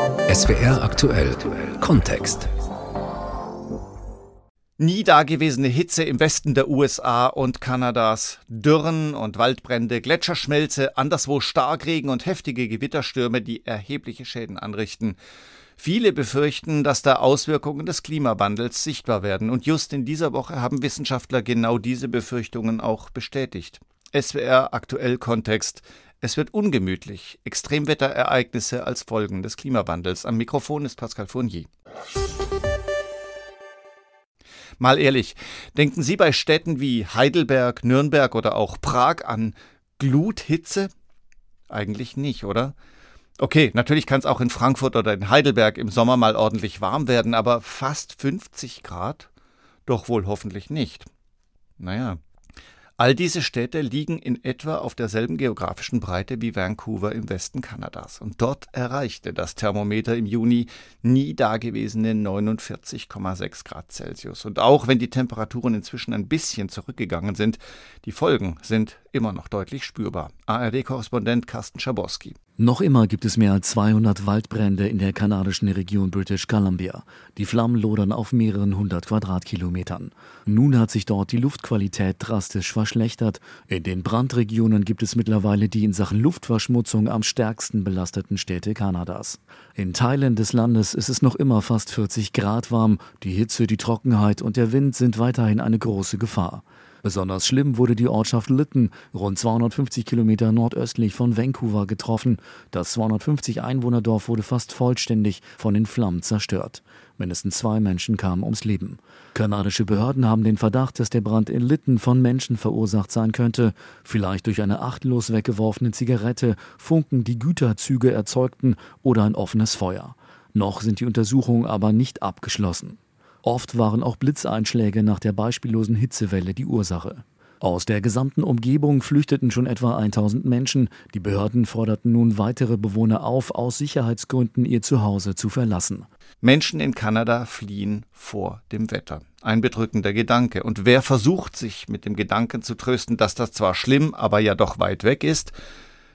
SWR aktuell Kontext. Nie dagewesene Hitze im Westen der USA und Kanadas, Dürren und Waldbrände, Gletscherschmelze, anderswo Starkregen und heftige Gewitterstürme, die erhebliche Schäden anrichten. Viele befürchten, dass da Auswirkungen des Klimawandels sichtbar werden. Und just in dieser Woche haben Wissenschaftler genau diese Befürchtungen auch bestätigt. SWR aktuell Kontext. Es wird ungemütlich. Extremwetterereignisse als Folgen des Klimawandels. Am Mikrofon ist Pascal Fournier. Mal ehrlich, denken Sie bei Städten wie Heidelberg, Nürnberg oder auch Prag an Gluthitze? Eigentlich nicht, oder? Okay, natürlich kann es auch in Frankfurt oder in Heidelberg im Sommer mal ordentlich warm werden, aber fast 50 Grad? Doch wohl hoffentlich nicht. Naja, All diese Städte liegen in etwa auf derselben geografischen Breite wie Vancouver im Westen Kanadas. Und dort erreichte das Thermometer im Juni nie dagewesene 49,6 Grad Celsius. Und auch wenn die Temperaturen inzwischen ein bisschen zurückgegangen sind, die Folgen sind immer noch deutlich spürbar. ARD-Korrespondent Carsten Schabowski. Noch immer gibt es mehr als 200 Waldbrände in der kanadischen Region British Columbia. Die Flammen lodern auf mehreren hundert Quadratkilometern. Nun hat sich dort die Luftqualität drastisch verschlechtert. In den Brandregionen gibt es mittlerweile die in Sachen Luftverschmutzung am stärksten belasteten Städte Kanadas. In Teilen des Landes ist es noch immer fast 40 Grad warm. Die Hitze, die Trockenheit und der Wind sind weiterhin eine große Gefahr. Besonders schlimm wurde die Ortschaft Lytton, rund 250 Kilometer nordöstlich von Vancouver, getroffen. Das 250 Einwohnerdorf wurde fast vollständig von den Flammen zerstört. Mindestens zwei Menschen kamen ums Leben. Kanadische Behörden haben den Verdacht, dass der Brand in Lytton von Menschen verursacht sein könnte. Vielleicht durch eine achtlos weggeworfene Zigarette, Funken, die Güterzüge erzeugten oder ein offenes Feuer. Noch sind die Untersuchungen aber nicht abgeschlossen. Oft waren auch Blitzeinschläge nach der beispiellosen Hitzewelle die Ursache. Aus der gesamten Umgebung flüchteten schon etwa 1000 Menschen. Die Behörden forderten nun weitere Bewohner auf, aus Sicherheitsgründen ihr Zuhause zu verlassen. Menschen in Kanada fliehen vor dem Wetter. Ein bedrückender Gedanke. Und wer versucht, sich mit dem Gedanken zu trösten, dass das zwar schlimm, aber ja doch weit weg ist?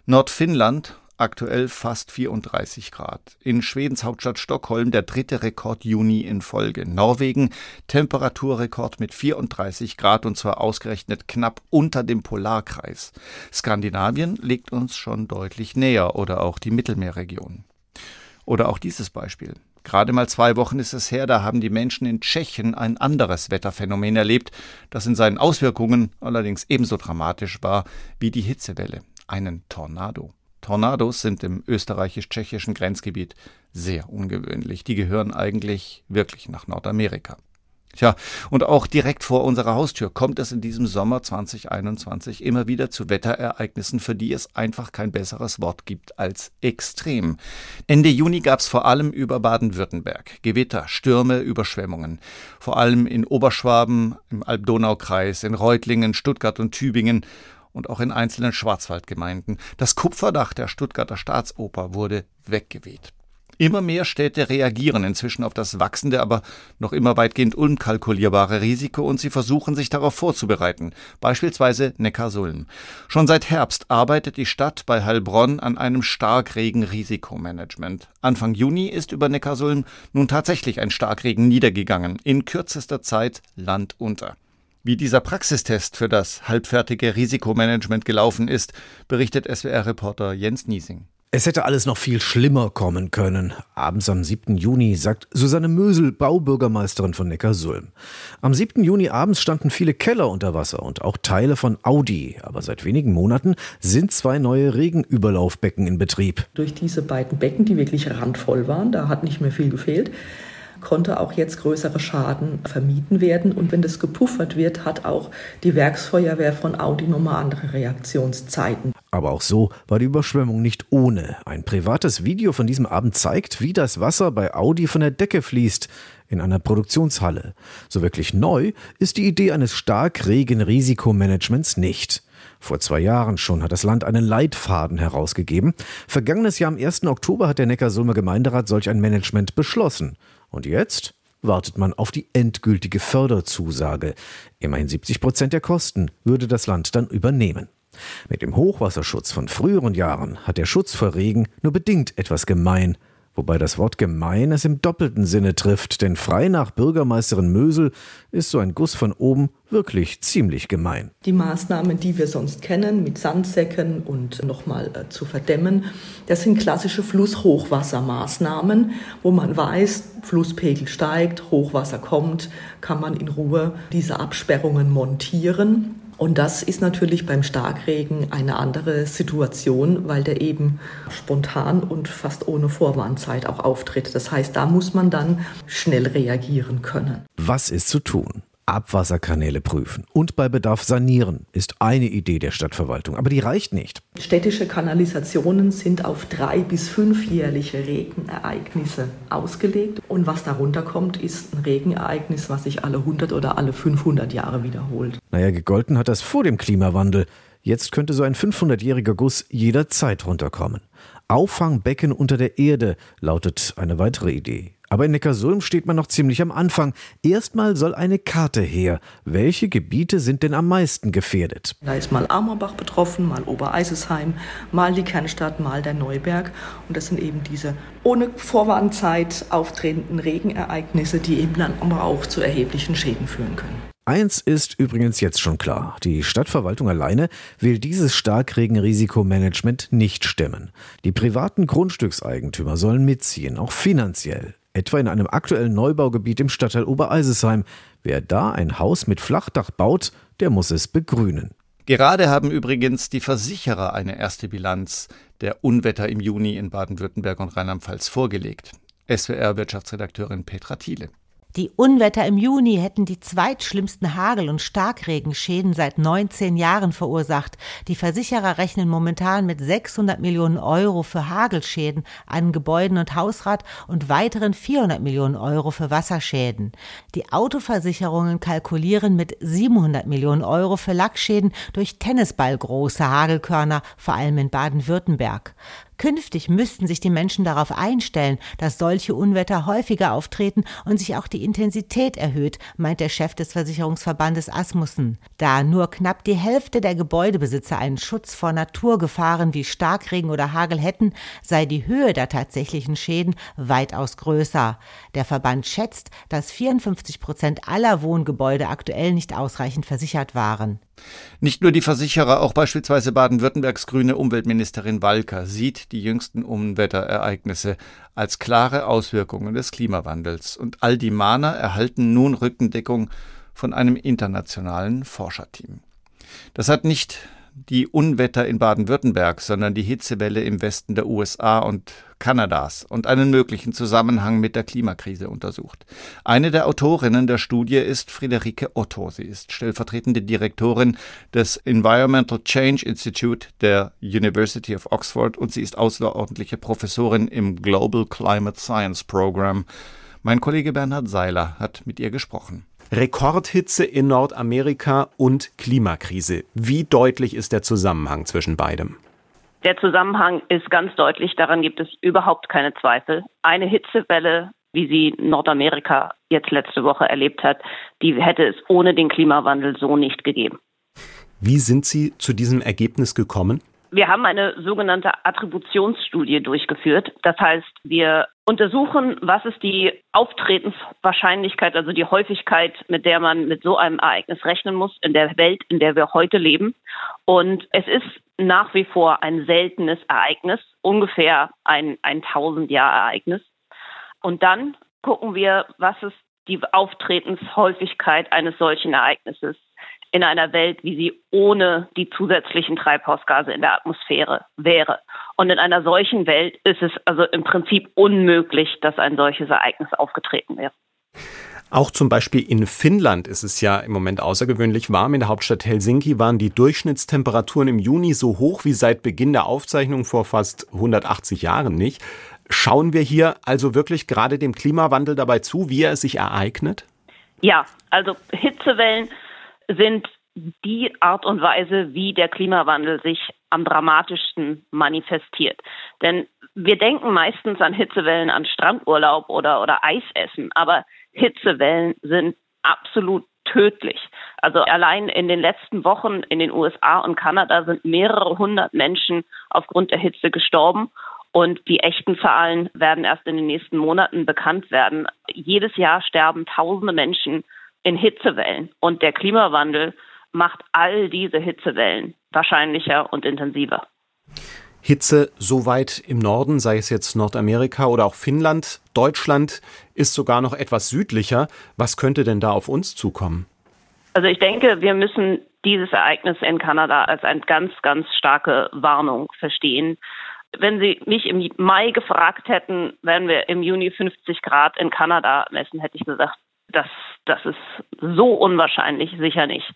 Nordfinnland aktuell fast 34 Grad. In Schwedens Hauptstadt Stockholm der dritte Rekord Juni in Folge. Norwegen Temperaturrekord mit 34 Grad und zwar ausgerechnet knapp unter dem Polarkreis. Skandinavien liegt uns schon deutlich näher oder auch die Mittelmeerregion. Oder auch dieses Beispiel. Gerade mal zwei Wochen ist es her, da haben die Menschen in Tschechien ein anderes Wetterphänomen erlebt, das in seinen Auswirkungen allerdings ebenso dramatisch war wie die Hitzewelle. Einen Tornado. Tornados sind im österreichisch-tschechischen Grenzgebiet sehr ungewöhnlich. Die gehören eigentlich wirklich nach Nordamerika. Tja, und auch direkt vor unserer Haustür kommt es in diesem Sommer 2021 immer wieder zu Wetterereignissen, für die es einfach kein besseres Wort gibt als extrem. Ende Juni gab es vor allem über Baden-Württemberg Gewitter, Stürme, Überschwemmungen. Vor allem in Oberschwaben, im Alb-Donau-Kreis, in Reutlingen, Stuttgart und Tübingen und auch in einzelnen Schwarzwaldgemeinden. Das Kupferdach der Stuttgarter Staatsoper wurde weggeweht. Immer mehr Städte reagieren inzwischen auf das wachsende, aber noch immer weitgehend unkalkulierbare Risiko und sie versuchen sich darauf vorzubereiten, beispielsweise Neckarsulm. Schon seit Herbst arbeitet die Stadt bei Heilbronn an einem Starkregen-Risikomanagement. Anfang Juni ist über Neckarsulm nun tatsächlich ein Starkregen niedergegangen, in kürzester Zeit Land unter. Wie dieser Praxistest für das halbfertige Risikomanagement gelaufen ist, berichtet SWR-Reporter Jens Niesing. Es hätte alles noch viel schlimmer kommen können. Abends am 7. Juni sagt Susanne Mösel, Baubürgermeisterin von Neckarsulm. Am 7. Juni abends standen viele Keller unter Wasser und auch Teile von Audi. Aber seit wenigen Monaten sind zwei neue Regenüberlaufbecken in Betrieb. Durch diese beiden Becken, die wirklich randvoll waren, da hat nicht mehr viel gefehlt, konnte auch jetzt größere Schaden vermieden werden. Und wenn das gepuffert wird, hat auch die Werksfeuerwehr von Audi nochmal andere Reaktionszeiten. Aber auch so war die Überschwemmung nicht ohne. Ein privates Video von diesem Abend zeigt, wie das Wasser bei Audi von der Decke fließt in einer Produktionshalle. So wirklich neu ist die Idee eines Starkregen-Risikomanagements nicht. Vor zwei Jahren schon hat das Land einen Leitfaden herausgegeben. Vergangenes Jahr am 1. Oktober hat der Neckarsulmer Gemeinderat solch ein Management beschlossen. Und jetzt wartet man auf die endgültige Förderzusage. Immerhin 70 Prozent der Kosten würde das Land dann übernehmen. Mit dem Hochwasserschutz von früheren Jahren hat der Schutz vor Regen nur bedingt etwas gemein. Wobei das Wort gemein es im doppelten Sinne trifft, denn frei nach Bürgermeisterin Mösel ist so ein Guss von oben wirklich ziemlich gemein. Die Maßnahmen, die wir sonst kennen, mit Sandsäcken und nochmal äh, zu verdämmen, das sind klassische Flusshochwassermaßnahmen, wo man weiß, Flusspegel steigt, Hochwasser kommt, kann man in Ruhe diese Absperrungen montieren. Und das ist natürlich beim Starkregen eine andere Situation, weil der eben spontan und fast ohne Vorwarnzeit auch auftritt. Das heißt, da muss man dann schnell reagieren können. Was ist zu tun? Abwasserkanäle prüfen und bei Bedarf sanieren ist eine Idee der Stadtverwaltung, aber die reicht nicht. Städtische Kanalisationen sind auf drei bis fünfjährliche Regenereignisse ausgelegt und was darunter kommt, ist ein Regenereignis, was sich alle 100 oder alle 500 Jahre wiederholt. Naja, gegolten hat das vor dem Klimawandel. Jetzt könnte so ein 500-jähriger Guss jederzeit runterkommen. Auffangbecken unter der Erde lautet eine weitere Idee. Aber in Neckarsulm steht man noch ziemlich am Anfang. Erstmal soll eine Karte her. Welche Gebiete sind denn am meisten gefährdet? Da ist mal Amerbach betroffen, mal Obereisesheim, mal die Kernstadt, mal der Neuberg. Und das sind eben diese ohne Vorwarnzeit auftretenden Regenereignisse, die eben dann aber auch zu erheblichen Schäden führen können. Eins ist übrigens jetzt schon klar. Die Stadtverwaltung alleine will dieses Starkregenrisikomanagement nicht stemmen. Die privaten Grundstückseigentümer sollen mitziehen, auch finanziell etwa in einem aktuellen Neubaugebiet im Stadtteil Obereisesheim. Wer da ein Haus mit Flachdach baut, der muss es begrünen. Gerade haben übrigens die Versicherer eine erste Bilanz der Unwetter im Juni in Baden-Württemberg und Rheinland-Pfalz vorgelegt. SWR-Wirtschaftsredakteurin Petra Thiele. Die Unwetter im Juni hätten die zweitschlimmsten Hagel- und Starkregenschäden seit 19 Jahren verursacht. Die Versicherer rechnen momentan mit 600 Millionen Euro für Hagelschäden an Gebäuden und Hausrat und weiteren 400 Millionen Euro für Wasserschäden. Die Autoversicherungen kalkulieren mit 700 Millionen Euro für Lackschäden durch Tennisballgroße Hagelkörner, vor allem in Baden-Württemberg. Künftig müssten sich die Menschen darauf einstellen, dass solche Unwetter häufiger auftreten und sich auch die Intensität erhöht, meint der Chef des Versicherungsverbandes Asmussen. Da nur knapp die Hälfte der Gebäudebesitzer einen Schutz vor Naturgefahren wie Starkregen oder Hagel hätten, sei die Höhe der tatsächlichen Schäden weitaus größer. Der Verband schätzt, dass 54 Prozent aller Wohngebäude aktuell nicht ausreichend versichert waren. Nicht nur die Versicherer, auch beispielsweise Baden-Württembergs grüne Umweltministerin Walker sieht die jüngsten Unwetterereignisse als klare Auswirkungen des Klimawandels. Und all die Mahner erhalten nun Rückendeckung von einem internationalen Forscherteam. Das hat nicht die Unwetter in Baden-Württemberg, sondern die Hitzewelle im Westen der USA und Kanadas und einen möglichen Zusammenhang mit der Klimakrise untersucht. Eine der Autorinnen der Studie ist Friederike Otto. Sie ist stellvertretende Direktorin des Environmental Change Institute der University of Oxford und sie ist außerordentliche Professorin im Global Climate Science Program. Mein Kollege Bernhard Seiler hat mit ihr gesprochen. Rekordhitze in Nordamerika und Klimakrise. Wie deutlich ist der Zusammenhang zwischen beidem? Der Zusammenhang ist ganz deutlich, daran gibt es überhaupt keine Zweifel. Eine Hitzewelle, wie sie Nordamerika jetzt letzte Woche erlebt hat, die hätte es ohne den Klimawandel so nicht gegeben. Wie sind Sie zu diesem Ergebnis gekommen? Wir haben eine sogenannte Attributionsstudie durchgeführt. Das heißt, wir untersuchen, was ist die Auftretenswahrscheinlichkeit, also die Häufigkeit, mit der man mit so einem Ereignis rechnen muss in der Welt, in der wir heute leben. Und es ist nach wie vor ein seltenes Ereignis, ungefähr ein, ein 1000-Jahr-Ereignis. Und dann gucken wir, was ist die Auftretenshäufigkeit eines solchen Ereignisses in einer Welt, wie sie ohne die zusätzlichen Treibhausgase in der Atmosphäre wäre. Und in einer solchen Welt ist es also im Prinzip unmöglich, dass ein solches Ereignis aufgetreten wäre. Auch zum Beispiel in Finnland ist es ja im Moment außergewöhnlich warm. In der Hauptstadt Helsinki waren die Durchschnittstemperaturen im Juni so hoch wie seit Beginn der Aufzeichnung vor fast 180 Jahren nicht. Schauen wir hier also wirklich gerade dem Klimawandel dabei zu, wie er sich ereignet? Ja, also Hitzewellen sind die Art und Weise, wie der Klimawandel sich am dramatischsten manifestiert. Denn wir denken meistens an Hitzewellen, an Strandurlaub oder, oder Eisessen, aber Hitzewellen sind absolut tödlich. Also allein in den letzten Wochen in den USA und Kanada sind mehrere hundert Menschen aufgrund der Hitze gestorben Und die echten Zahlen werden erst in den nächsten Monaten bekannt werden. Jedes Jahr sterben tausende Menschen in Hitzewellen. Und der Klimawandel macht all diese Hitzewellen wahrscheinlicher und intensiver. Hitze so weit im Norden, sei es jetzt Nordamerika oder auch Finnland, Deutschland ist sogar noch etwas südlicher. Was könnte denn da auf uns zukommen? Also ich denke, wir müssen dieses Ereignis in Kanada als eine ganz, ganz starke Warnung verstehen. Wenn Sie mich im Mai gefragt hätten, wenn wir im Juni 50 Grad in Kanada messen, hätte ich gesagt, das, das ist so unwahrscheinlich, sicher nicht.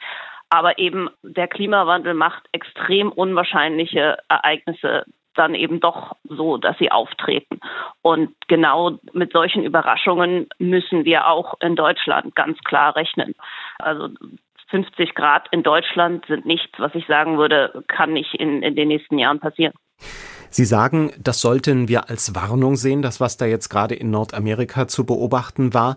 Aber eben der Klimawandel macht extrem unwahrscheinliche Ereignisse dann eben doch so, dass sie auftreten. Und genau mit solchen Überraschungen müssen wir auch in Deutschland ganz klar rechnen. Also 50 Grad in Deutschland sind nichts, was ich sagen würde, kann nicht in, in den nächsten Jahren passieren. Sie sagen, das sollten wir als Warnung sehen, das, was da jetzt gerade in Nordamerika zu beobachten war.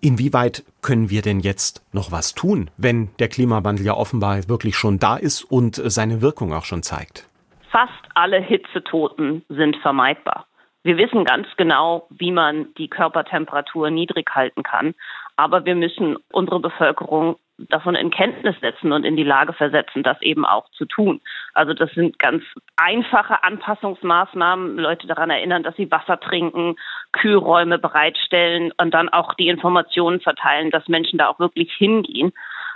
Inwieweit können wir denn jetzt noch was tun, wenn der Klimawandel ja offenbar wirklich schon da ist und seine Wirkung auch schon zeigt? Fast alle Hitzetoten sind vermeidbar. Wir wissen ganz genau, wie man die Körpertemperatur niedrig halten kann, aber wir müssen unsere Bevölkerung davon in Kenntnis setzen und in die Lage versetzen, das eben auch zu tun. Also das sind ganz einfache Anpassungsmaßnahmen, Leute daran erinnern, dass sie Wasser trinken, Kühlräume bereitstellen und dann auch die Informationen verteilen, dass Menschen da auch wirklich hingehen.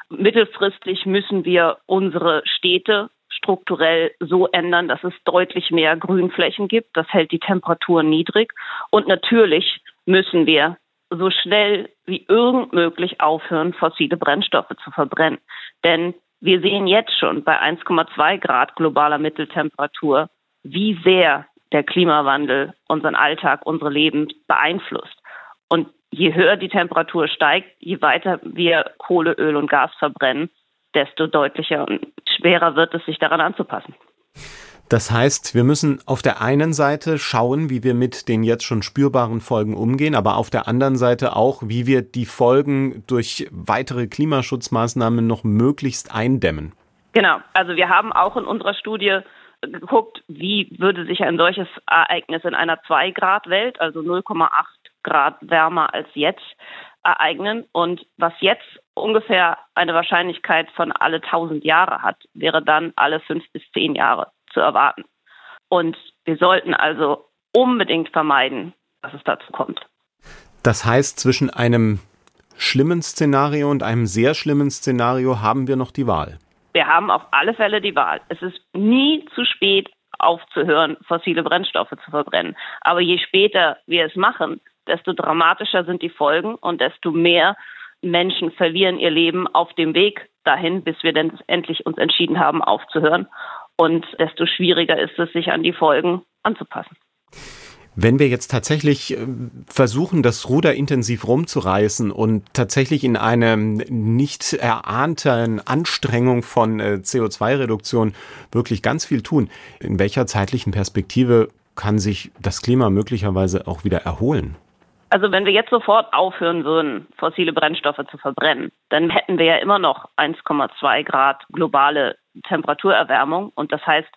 Mittelfristig müssen wir unsere Städte strukturell so ändern, dass es deutlich mehr Grünflächen gibt. Das hält die Temperatur niedrig. Und natürlich müssen wir so schnell wie irgend möglich aufhören, fossile Brennstoffe zu verbrennen. Denn wir sehen jetzt schon bei 1,2 Grad globaler Mitteltemperatur, wie sehr der Klimawandel unseren Alltag, unsere Leben beeinflusst. Und je höher die Temperatur steigt, je weiter wir Kohle, Öl und Gas verbrennen, desto deutlicher und schwerer wird es, sich daran anzupassen. Das heißt, wir müssen auf der einen Seite schauen, wie wir mit den jetzt schon spürbaren Folgen umgehen, aber auf der anderen Seite auch, wie wir die Folgen durch weitere Klimaschutzmaßnahmen noch möglichst eindämmen. Genau, also wir haben auch in unserer Studie geguckt, wie würde sich ein solches Ereignis in einer 2-Grad-Welt, also 0,8 Grad wärmer als jetzt, ereignen. Und was jetzt ungefähr eine Wahrscheinlichkeit von alle 1000 Jahre hat, wäre dann alle fünf bis zehn Jahre zu erwarten. Und wir sollten also unbedingt vermeiden, dass es dazu kommt. Das heißt, zwischen einem schlimmen Szenario und einem sehr schlimmen Szenario haben wir noch die Wahl. Wir haben auf alle Fälle die Wahl. Es ist nie zu spät aufzuhören, fossile Brennstoffe zu verbrennen. Aber je später wir es machen, desto dramatischer sind die Folgen und desto mehr Menschen verlieren ihr Leben auf dem Weg dahin, bis wir dann endlich uns entschieden haben, aufzuhören und desto schwieriger ist es, sich an die Folgen anzupassen. Wenn wir jetzt tatsächlich äh, versuchen, das Ruder intensiv rumzureißen und tatsächlich in einer nicht erahnten Anstrengung von äh, CO2-Reduktion wirklich ganz viel tun, in welcher zeitlichen Perspektive kann sich das Klima möglicherweise auch wieder erholen? Also wenn wir jetzt sofort aufhören würden, fossile Brennstoffe zu verbrennen, dann hätten wir ja immer noch 1,2 Grad globale Temperaturerwärmung. Und das heißt,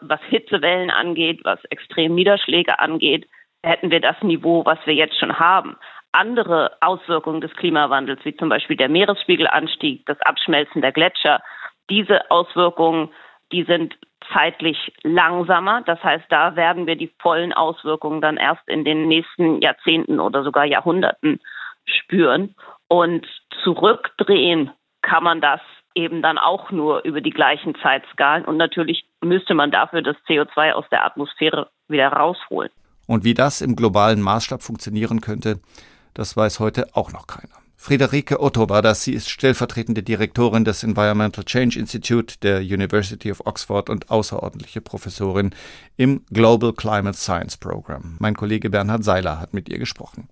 was Hitzewellen angeht, was extrem Niederschläge angeht, hätten wir das Niveau, was wir jetzt schon haben. Andere Auswirkungen des Klimawandels, wie zum Beispiel der Meeresspiegelanstieg, das Abschmelzen der Gletscher, diese Auswirkungen, die sind zeitlich langsamer. Das heißt, da werden wir die vollen Auswirkungen dann erst in den nächsten Jahrzehnten oder sogar Jahrhunderten spüren. Und zurückdrehen kann man das eben dann auch nur über die gleichen Zeitskalen. Und natürlich müsste man dafür das CO2 aus der Atmosphäre wieder rausholen. Und wie das im globalen Maßstab funktionieren könnte, das weiß heute auch noch keiner. Friederike Otto war das. Sie ist stellvertretende Direktorin des Environmental Change Institute der University of Oxford und außerordentliche Professorin im Global Climate Science Program. Mein Kollege Bernhard Seiler hat mit ihr gesprochen.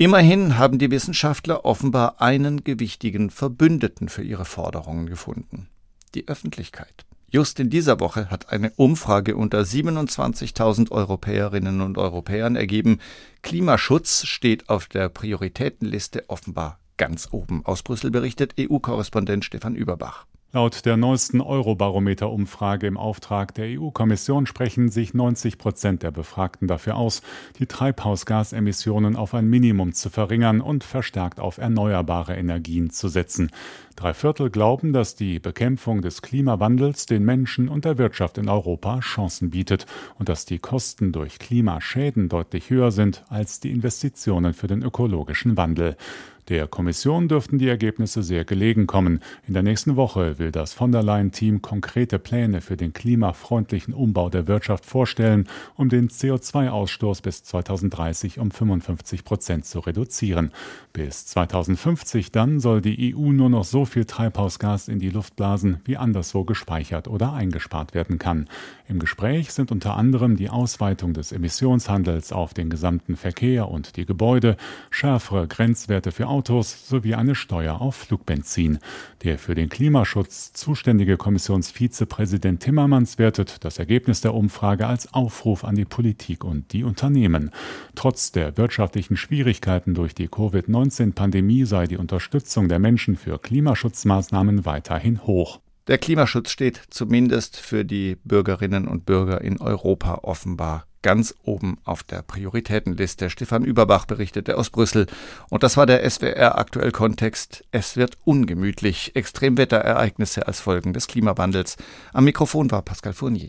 Immerhin haben die Wissenschaftler offenbar einen gewichtigen Verbündeten für ihre Forderungen gefunden. Die Öffentlichkeit. Just in dieser Woche hat eine Umfrage unter 27.000 Europäerinnen und Europäern ergeben, Klimaschutz steht auf der Prioritätenliste offenbar ganz oben. Aus Brüssel berichtet EU-Korrespondent Stefan Überbach. Laut der neuesten Eurobarometer-Umfrage im Auftrag der EU-Kommission sprechen sich 90 Prozent der Befragten dafür aus, die Treibhausgasemissionen auf ein Minimum zu verringern und verstärkt auf erneuerbare Energien zu setzen. Drei Viertel glauben, dass die Bekämpfung des Klimawandels den Menschen und der Wirtschaft in Europa Chancen bietet und dass die Kosten durch Klimaschäden deutlich höher sind als die Investitionen für den ökologischen Wandel. Der Kommission dürften die Ergebnisse sehr gelegen kommen. In der nächsten Woche will das von der Leyen-Team konkrete Pläne für den klimafreundlichen Umbau der Wirtschaft vorstellen, um den CO2-Ausstoß bis 2030 um 55 Prozent zu reduzieren. Bis 2050 dann soll die EU nur noch so viel Treibhausgas in die Luft blasen, wie anderswo gespeichert oder eingespart werden kann. Im Gespräch sind unter anderem die Ausweitung des Emissionshandels auf den gesamten Verkehr und die Gebäude, schärfere Grenzwerte für Autos sowie eine Steuer auf Flugbenzin. Der für den Klimaschutz zuständige Kommissionsvizepräsident Timmermans wertet das Ergebnis der Umfrage als Aufruf an die Politik und die Unternehmen. Trotz der wirtschaftlichen Schwierigkeiten durch die Covid-19-Pandemie sei die Unterstützung der Menschen für Klimaschutzmaßnahmen weiterhin hoch. Der Klimaschutz steht zumindest für die Bürgerinnen und Bürger in Europa offenbar ganz oben auf der Prioritätenliste. Stefan Überbach berichtete aus Brüssel. Und das war der SWR aktuell Kontext. Es wird ungemütlich. Extremwetterereignisse als Folgen des Klimawandels. Am Mikrofon war Pascal Fournier.